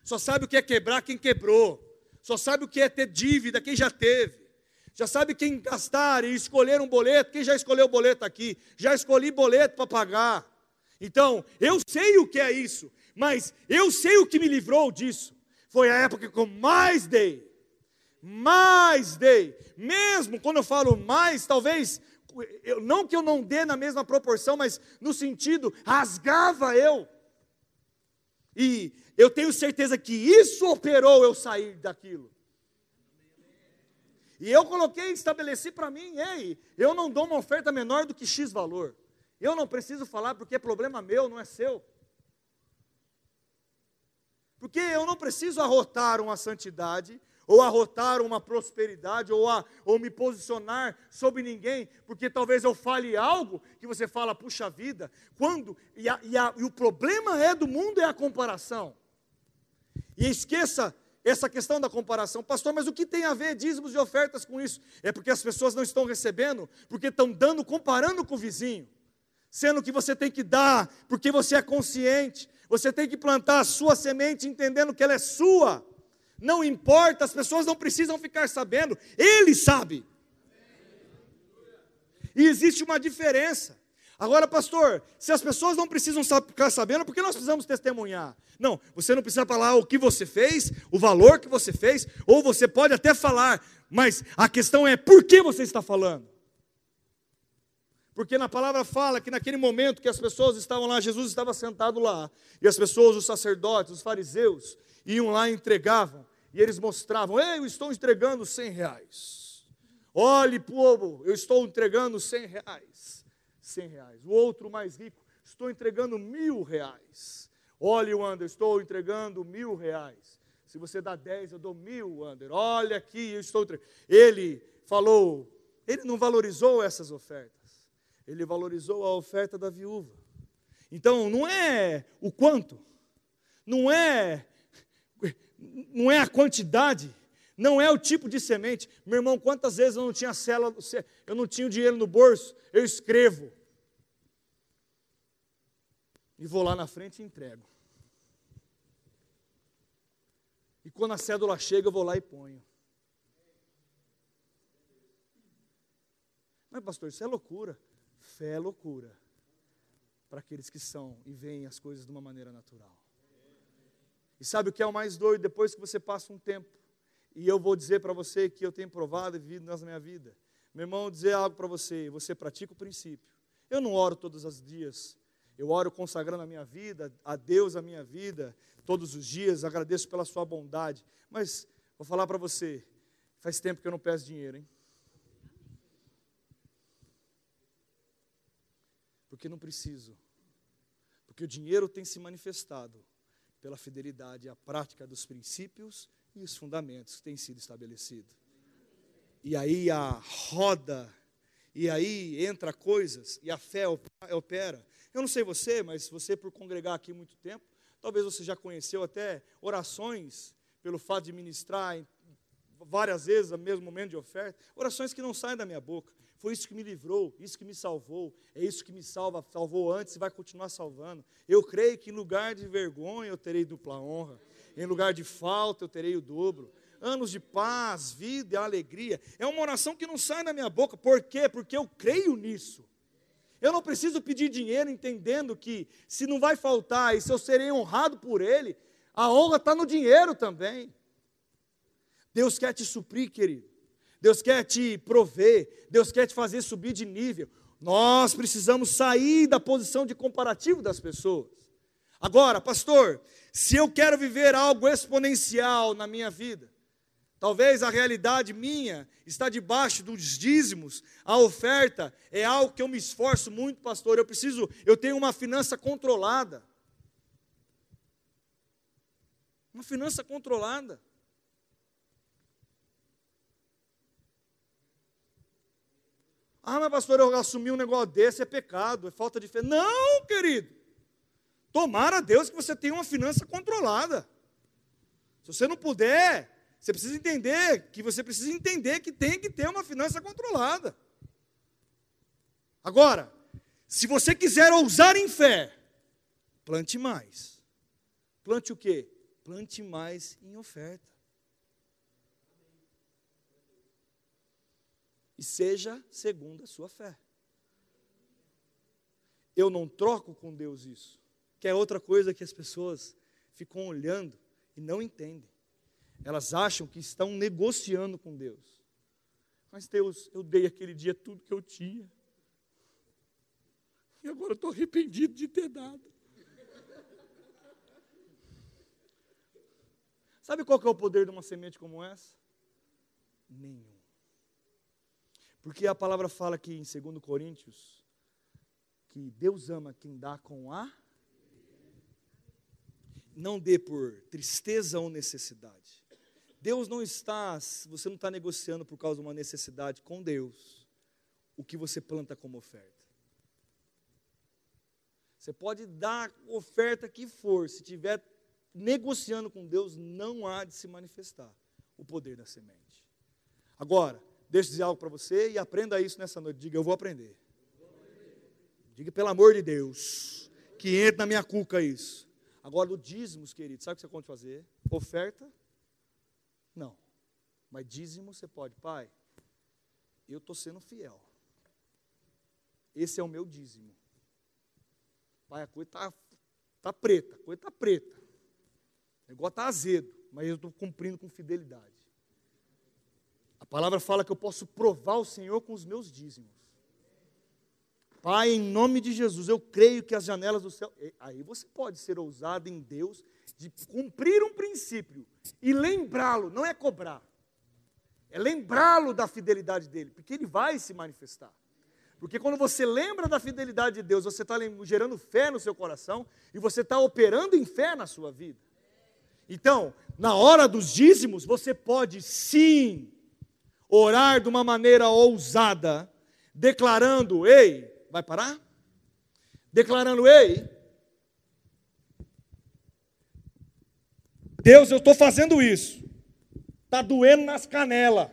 Só sabe o que é quebrar quem quebrou. Só sabe o que é ter dívida quem já teve. Já sabe quem gastar e escolher um boleto, quem já escolheu o boleto aqui? Já escolhi boleto para pagar. Então, eu sei o que é isso, mas eu sei o que me livrou disso. Foi a época que eu mais dei. Mais dei. Mesmo quando eu falo mais, talvez, eu, não que eu não dê na mesma proporção, mas no sentido, rasgava eu. E eu tenho certeza que isso operou eu sair daquilo. E eu coloquei, estabeleci para mim, ei, eu não dou uma oferta menor do que X valor. Eu não preciso falar porque é problema meu, não é seu. Porque eu não preciso arrotar uma santidade, ou arrotar uma prosperidade, ou, a, ou me posicionar sobre ninguém, porque talvez eu fale algo que você fala, puxa vida, quando, e, a, e, a, e o problema é do mundo é a comparação. E esqueça essa questão da comparação, pastor, mas o que tem a ver dízimos e ofertas com isso? É porque as pessoas não estão recebendo, porque estão dando, comparando com o vizinho, sendo que você tem que dar, porque você é consciente, você tem que plantar a sua semente entendendo que ela é sua. Não importa, as pessoas não precisam ficar sabendo, ele sabe. E existe uma diferença. Agora, pastor, se as pessoas não precisam ficar sabendo, por que nós precisamos testemunhar? Não, você não precisa falar o que você fez, o valor que você fez, ou você pode até falar, mas a questão é por que você está falando? Porque na palavra fala que naquele momento que as pessoas estavam lá, Jesus estava sentado lá, e as pessoas, os sacerdotes, os fariseus, iam lá e entregavam, e eles mostravam: Ei, eu estou entregando cem reais. Olhe, povo, eu estou entregando cem reais. Cem reais. O outro mais rico, estou entregando mil reais. Olhe, Wander, estou entregando mil reais. Se você dá dez, eu dou mil, Wander. Olha aqui, eu estou entregando. Ele falou, ele não valorizou essas ofertas ele valorizou a oferta da viúva. Então, não é o quanto, não é não é a quantidade, não é o tipo de semente. Meu irmão, quantas vezes eu não tinha célula, eu não tinha dinheiro no bolso, eu escrevo. E vou lá na frente e entrego. E quando a cédula chega, eu vou lá e ponho. Mas, pastor, isso é loucura. Fé é loucura para aqueles que são e veem as coisas de uma maneira natural. E sabe o que é o mais doido? Depois que você passa um tempo e eu vou dizer para você que eu tenho provado e vivido na minha vida. Meu irmão, dizer algo para você, você pratica o princípio. Eu não oro todos os dias, eu oro consagrando a minha vida, a Deus a minha vida, todos os dias, agradeço pela sua bondade. Mas vou falar para você, faz tempo que eu não peço dinheiro, hein? Porque não preciso. Porque o dinheiro tem se manifestado pela fidelidade à prática dos princípios e os fundamentos que têm sido estabelecidos. E aí a roda, e aí entra coisas, e a fé opera. Eu não sei você, mas você por congregar aqui muito tempo, talvez você já conheceu até orações pelo fato de ministrar várias vezes no mesmo momento de oferta, orações que não saem da minha boca. Foi isso que me livrou, isso que me salvou, é isso que me salva, salvou antes e vai continuar salvando. Eu creio que em lugar de vergonha eu terei dupla honra, em lugar de falta eu terei o dobro. Anos de paz, vida e alegria. É uma oração que não sai da minha boca. Por quê? Porque eu creio nisso. Eu não preciso pedir dinheiro entendendo que se não vai faltar e se eu serei honrado por ele, a honra está no dinheiro também. Deus quer te suprir, querido. Deus quer te prover, Deus quer te fazer subir de nível. Nós precisamos sair da posição de comparativo das pessoas. Agora, pastor, se eu quero viver algo exponencial na minha vida, talvez a realidade minha está debaixo dos dízimos, a oferta é algo que eu me esforço muito, pastor. Eu preciso, eu tenho uma finança controlada. Uma finança controlada. Ah, mas pastor, eu assumi um negócio desse, é pecado, é falta de fé. Não, querido. Tomara a Deus que você tenha uma finança controlada. Se você não puder, você precisa entender que você precisa entender que tem que ter uma finança controlada. Agora, se você quiser ousar em fé, plante mais. Plante o quê? Plante mais em oferta. E seja segundo a sua fé. Eu não troco com Deus isso, que é outra coisa que as pessoas ficam olhando e não entendem. Elas acham que estão negociando com Deus. Mas Deus, eu dei aquele dia tudo que eu tinha. E agora eu estou arrependido de ter dado. Sabe qual que é o poder de uma semente como essa? Nenhum. Porque a palavra fala aqui em 2 Coríntios que Deus ama quem dá com a não dê por tristeza ou necessidade. Deus não está, você não está negociando por causa de uma necessidade com Deus, o que você planta como oferta. Você pode dar oferta que for, se tiver negociando com Deus, não há de se manifestar o poder da semente. Agora, Deixa eu dizer algo para você e aprenda isso nessa noite. Diga, eu vou aprender. Diga, pelo amor de Deus, que entre na minha cuca isso. Agora, o dízimos, querido, sabe o que você pode fazer? Oferta? Não. Mas dízimo você pode. Pai, eu estou sendo fiel. Esse é o meu dízimo. Pai, a coisa está tá preta, a coisa está preta. O negócio está azedo, mas eu estou cumprindo com fidelidade. Palavra fala que eu posso provar o Senhor com os meus dízimos. Pai, em nome de Jesus, eu creio que as janelas do céu. Aí você pode ser ousado em Deus de cumprir um princípio e lembrá-lo, não é cobrar, é lembrá-lo da fidelidade dele, porque ele vai se manifestar. Porque quando você lembra da fidelidade de Deus, você está gerando fé no seu coração e você está operando em fé na sua vida. Então, na hora dos dízimos, você pode sim orar de uma maneira ousada, declarando: ei, vai parar? Declarando: ei, Deus, eu estou fazendo isso, está doendo nas canelas.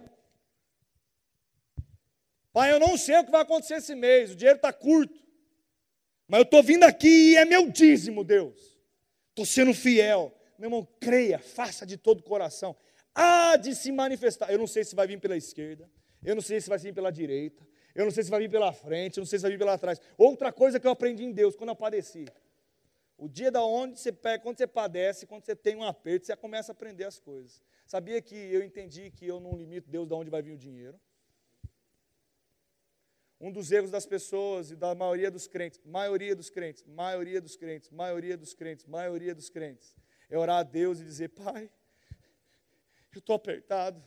Pai, eu não sei o que vai acontecer esse mês, o dinheiro está curto, mas eu estou vindo aqui e é meu dízimo, Deus. Estou sendo fiel. Meu irmão, creia, faça de todo o coração há de se manifestar. Eu não sei se vai vir pela esquerda, eu não sei se vai vir pela direita, eu não sei se vai vir pela frente, eu não sei se vai vir pela trás. Outra coisa que eu aprendi em Deus quando eu padeci. O dia da onde você pega, quando você padece, quando você tem um aperto, você começa a aprender as coisas. Sabia que eu entendi que eu não limito Deus de onde vai vir o dinheiro? Um dos erros das pessoas e da maioria dos crentes, maioria dos crentes, maioria dos crentes, maioria dos crentes, maioria dos crentes, é orar a Deus e dizer: Pai, eu estou apertado,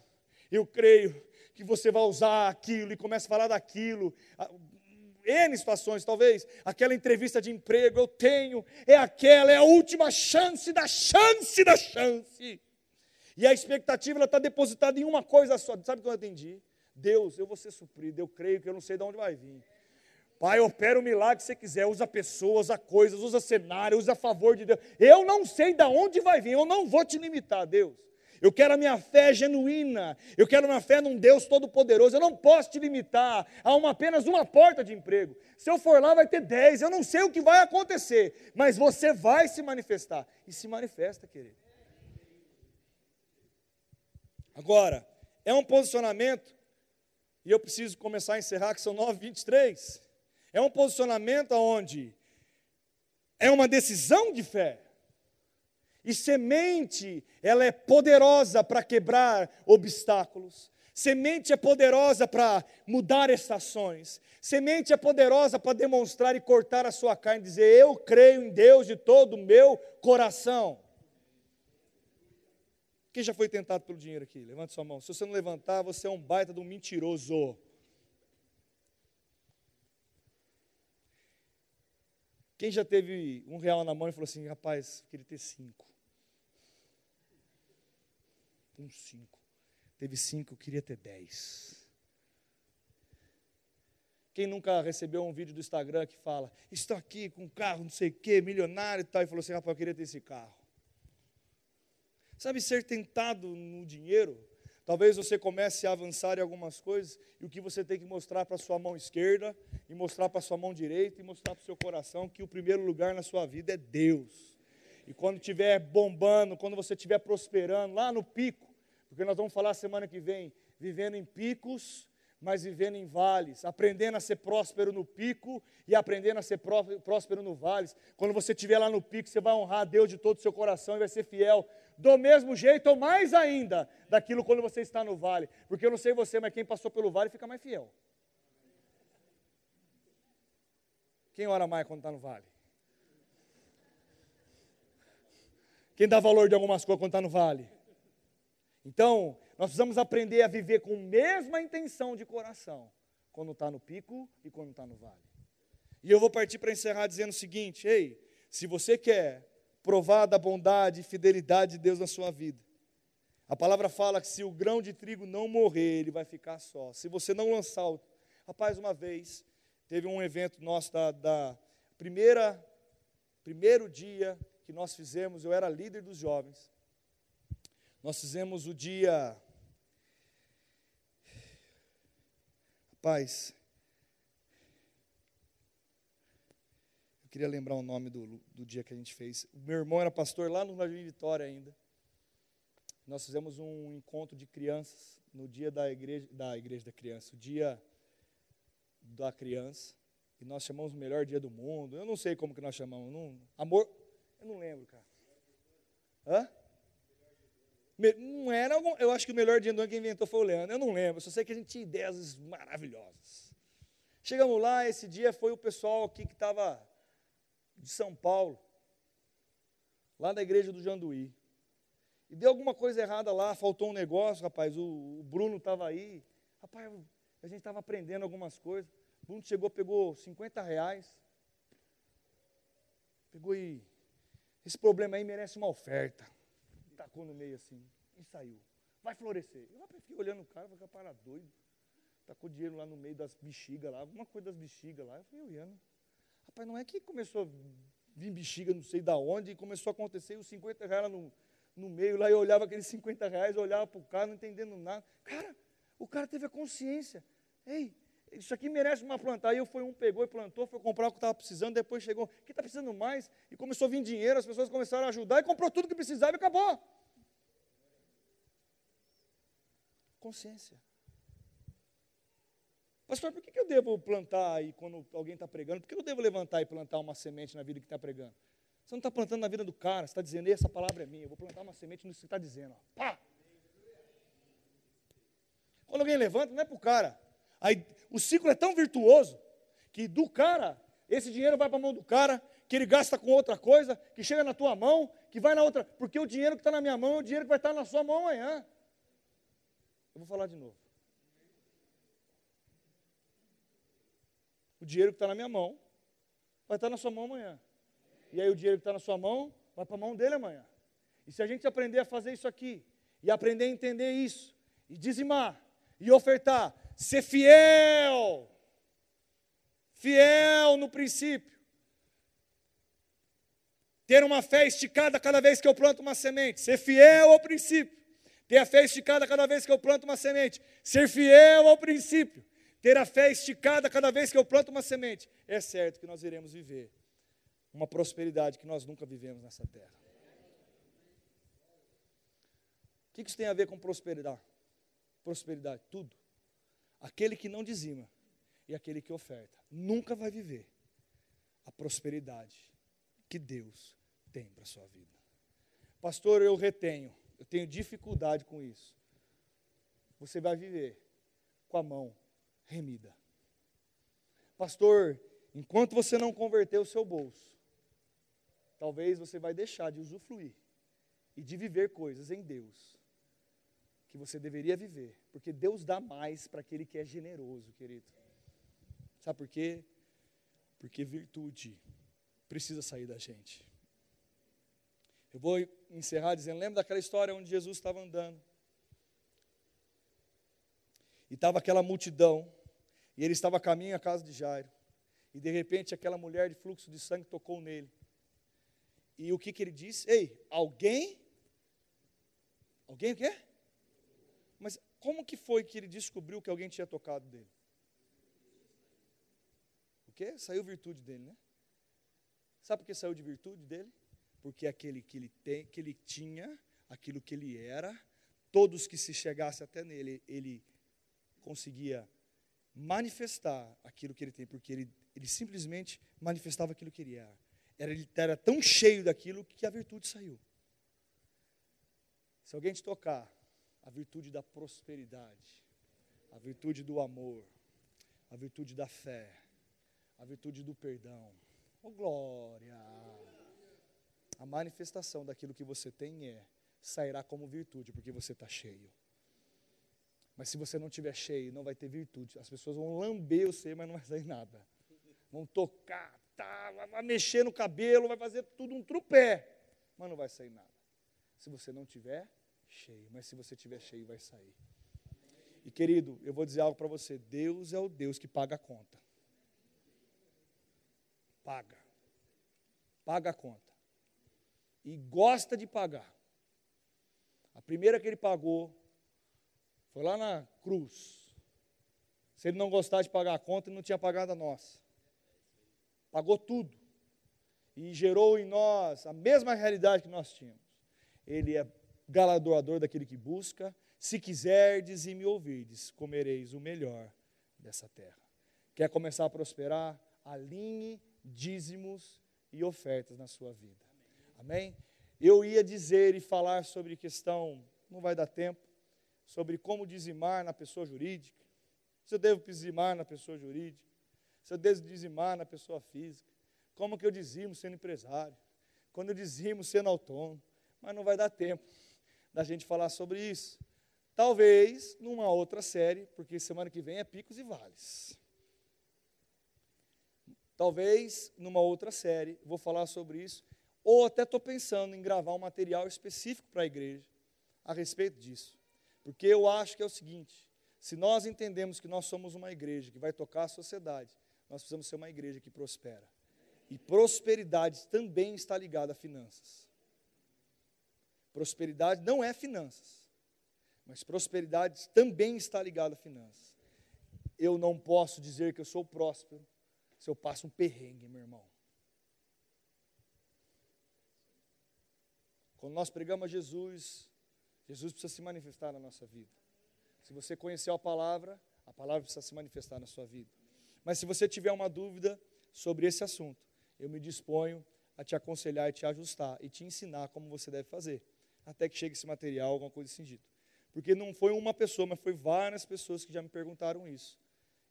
eu creio que você vai usar aquilo, e começa a falar daquilo. N situações, talvez, aquela entrevista de emprego, eu tenho, é aquela, é a última chance da chance da chance. E a expectativa está depositada em uma coisa só. Sabe o que eu entendi? Deus, eu vou ser suprido, eu creio que eu não sei de onde vai vir. Pai, opera o milagre que você quiser, usa pessoas, usa coisas, usa cenário, usa a favor de Deus. Eu não sei de onde vai vir, eu não vou te limitar, Deus. Eu quero a minha fé genuína, eu quero a minha fé num Deus todo-poderoso. Eu não posso te limitar a uma, apenas uma porta de emprego. Se eu for lá, vai ter dez. Eu não sei o que vai acontecer, mas você vai se manifestar. E se manifesta, querido. Agora, é um posicionamento e eu preciso começar a encerrar, que são 9h23. É um posicionamento onde é uma decisão de fé. E semente, ela é poderosa para quebrar obstáculos. Semente é poderosa para mudar estações. Semente é poderosa para demonstrar e cortar a sua carne, dizer: Eu creio em Deus de todo o meu coração. Quem já foi tentado pelo dinheiro aqui? Levante sua mão. Se você não levantar, você é um baita de um mentiroso. Quem já teve um real na mão e falou assim, rapaz, queria ter cinco. Um cinco. Teve cinco, eu queria ter dez. Quem nunca recebeu um vídeo do Instagram que fala, estou aqui com um carro, não sei o quê, milionário e tal, e falou assim, rapaz, eu queria ter esse carro. Sabe, ser tentado no dinheiro, talvez você comece a avançar em algumas coisas, e o que você tem que mostrar para a sua mão esquerda, e mostrar para a sua mão direita, e mostrar para o seu coração que o primeiro lugar na sua vida é Deus. E quando estiver bombando, quando você estiver prosperando, lá no pico, porque nós vamos falar semana que vem, vivendo em picos mas vivendo em vales, aprendendo a ser próspero no pico e aprendendo a ser próspero no vales. Quando você estiver lá no pico, você vai honrar a Deus de todo o seu coração e vai ser fiel, do mesmo jeito ou mais ainda daquilo quando você está no vale. Porque eu não sei você, mas quem passou pelo vale fica mais fiel. Quem ora mais quando está no vale? Quem dá valor de algumas coisas quando está no vale? Então, nós precisamos aprender a viver com a mesma intenção de coração, quando está no pico e quando está no vale. E eu vou partir para encerrar dizendo o seguinte: ei, se você quer provar da bondade e fidelidade de Deus na sua vida, a palavra fala que se o grão de trigo não morrer, ele vai ficar só. Se você não lançar o. Rapaz, uma vez, teve um evento nosso da, da primeira, primeiro dia que nós fizemos, eu era líder dos jovens. Nós fizemos o dia Paz. Eu queria lembrar o nome do, do dia que a gente fez. O meu irmão era pastor lá no Jardim Vitória ainda. Nós fizemos um encontro de crianças no dia da igreja da igreja da criança, o dia da criança. E nós chamamos o melhor dia do mundo. Eu não sei como que nós chamamos. Não, amor, eu não lembro, cara. Hã? Não era, eu acho que o melhor dia do que inventou foi o Leandro, eu não lembro, só sei que a gente tinha ideias maravilhosas. Chegamos lá, esse dia foi o pessoal aqui que estava de São Paulo, lá da igreja do Janduí. E deu alguma coisa errada lá, faltou um negócio, rapaz, o, o Bruno estava aí. Rapaz, a gente estava aprendendo algumas coisas. O Bruno chegou, pegou 50 reais. Pegou e. Esse problema aí merece uma oferta tacou no meio assim e saiu. Vai florescer. Eu fiquei olhando o cara, falei, para doido. Tacou dinheiro lá no meio das bexigas lá, alguma coisa das bexigas lá. Eu fiquei olhando. Rapaz, não é que começou a vir bexiga não sei da onde, e começou a acontecer, os 50 reais lá no, no meio, lá eu olhava aqueles 50 reais, olhava para o cara, não entendendo nada. Cara, o cara teve a consciência. Ei, isso aqui merece uma plantar. Aí eu fui um, pegou e plantou, foi comprar o que estava precisando, depois chegou, que está precisando mais? E começou a vir dinheiro, as pessoas começaram a ajudar e comprou tudo que precisava e acabou. Consciência. Pastor, por que eu devo plantar aí quando alguém está pregando? Por que eu devo levantar e plantar uma semente na vida que está pregando? Você não está plantando na vida do cara, você está dizendo, essa palavra é minha, eu vou plantar uma semente no que você está dizendo. Ó. Pá! Quando alguém levanta, não é para o cara. Aí, o ciclo é tão virtuoso que do cara, esse dinheiro vai para a mão do cara, que ele gasta com outra coisa, que chega na tua mão, que vai na outra. Porque o dinheiro que está na minha mão é o dinheiro que vai estar na sua mão amanhã. Eu vou falar de novo. O dinheiro que está na minha mão vai estar na sua mão amanhã. E aí o dinheiro que está na sua mão vai para a mão dele amanhã. E se a gente aprender a fazer isso aqui, e aprender a entender isso, e dizimar, e ofertar, ser fiel, fiel no princípio, ter uma fé esticada cada vez que eu planto uma semente, ser fiel ao princípio, ter a fé esticada cada vez que eu planto uma semente, ser fiel ao princípio, ter a fé esticada cada vez que eu planto uma semente, é certo que nós iremos viver uma prosperidade que nós nunca vivemos nessa terra. O que isso tem a ver com prosperidade? Prosperidade, tudo. Aquele que não dizima e aquele que oferta nunca vai viver a prosperidade que Deus tem para a sua vida. Pastor, eu retenho, eu tenho dificuldade com isso. Você vai viver com a mão remida. Pastor, enquanto você não converter o seu bolso, talvez você vai deixar de usufruir e de viver coisas em Deus que você deveria viver, porque Deus dá mais para aquele que é generoso, querido. Sabe por quê? Porque virtude precisa sair da gente. Eu vou encerrar dizendo: lembra daquela história onde Jesus estava andando? E estava aquela multidão, e ele estava a caminho à casa de Jairo. E de repente aquela mulher de fluxo de sangue tocou nele. E o que, que ele disse? Ei, alguém? Alguém o quê? Mas como que foi que ele descobriu que alguém tinha tocado dele? O quê? Saiu virtude dele, né? Sabe por que saiu de virtude dele? Porque aquele que ele, tem, que ele tinha, aquilo que ele era, todos que se chegasse até nele, ele conseguia manifestar aquilo que ele tem, porque ele, ele simplesmente manifestava aquilo que ele era. era. Ele era tão cheio daquilo que a virtude saiu. Se alguém te tocar, a virtude da prosperidade, a virtude do amor, a virtude da fé, a virtude do perdão, Oh, glória! A manifestação daquilo que você tem é, sairá como virtude, porque você está cheio. Mas se você não estiver cheio, não vai ter virtude. As pessoas vão lamber o ser, mas não vai sair nada. Vão tocar, tá, vai mexer no cabelo, vai fazer tudo um trupé, mas não vai sair nada. Se você não tiver cheio, mas se você tiver cheio, vai sair. E querido, eu vou dizer algo para você: Deus é o Deus que paga a conta paga. Paga a conta. E gosta de pagar. A primeira que ele pagou foi lá na cruz. Se ele não gostasse de pagar a conta, ele não tinha pagado a nossa. Pagou tudo. E gerou em nós a mesma realidade que nós tínhamos. Ele é galardoador daquele que busca. Se quiserdes e me ouvirdes, comereis o melhor dessa terra. Quer começar a prosperar? Alinhe dízimos e ofertas na sua vida. Amém? Eu ia dizer e falar sobre questão, não vai dar tempo, sobre como dizimar na pessoa jurídica. Se eu devo dizimar na pessoa jurídica, se eu devo dizimar na pessoa física, como que eu dizimo sendo empresário, quando eu dizimo sendo autônomo, mas não vai dar tempo da gente falar sobre isso. Talvez numa outra série, porque semana que vem é picos e vales. Talvez numa outra série, vou falar sobre isso, ou até estou pensando em gravar um material específico para a igreja a respeito disso. Porque eu acho que é o seguinte: se nós entendemos que nós somos uma igreja que vai tocar a sociedade, nós precisamos ser uma igreja que prospera. E prosperidade também está ligada a finanças. Prosperidade não é finanças, mas prosperidade também está ligada a finanças. Eu não posso dizer que eu sou próspero se eu passo um perrengue, meu irmão. Quando nós pregamos a Jesus, Jesus precisa se manifestar na nossa vida. Se você conhecer a palavra, a palavra precisa se manifestar na sua vida. Mas se você tiver uma dúvida sobre esse assunto, eu me disponho a te aconselhar e te ajustar e te ensinar como você deve fazer, até que chegue esse material, alguma coisa assim dito. Porque não foi uma pessoa, mas foi várias pessoas que já me perguntaram isso.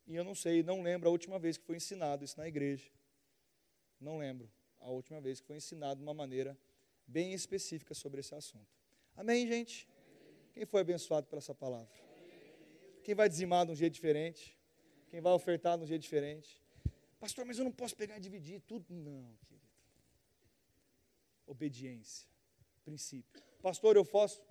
E eu não sei, não lembro a última vez que foi ensinado isso na igreja. Não lembro a última vez que foi ensinado de uma maneira bem específica sobre esse assunto. Amém, gente? Quem foi abençoado por essa palavra? Quem vai dizimar de um jeito diferente? Quem vai ofertar de um jeito diferente? Pastor, mas eu não posso pegar e dividir tudo. Não, querido. Obediência, princípio. Pastor, eu posso.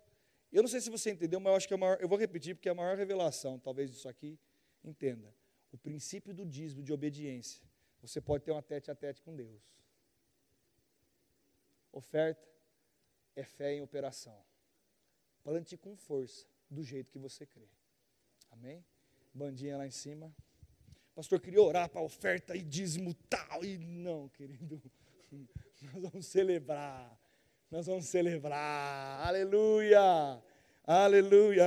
Eu não sei se você entendeu, mas eu acho que é a maior, eu vou repetir porque é a maior revelação, talvez disso aqui, entenda. O princípio do dízimo de obediência. Você pode ter um tete a tete com Deus. Oferta é fé em operação. Plante com força, do jeito que você crê. Amém? Bandinha lá em cima. Pastor, queria orar para oferta e dízimo tal. E não, querido. Nós vamos celebrar. Nós vamos celebrar. Aleluia. Aleluia.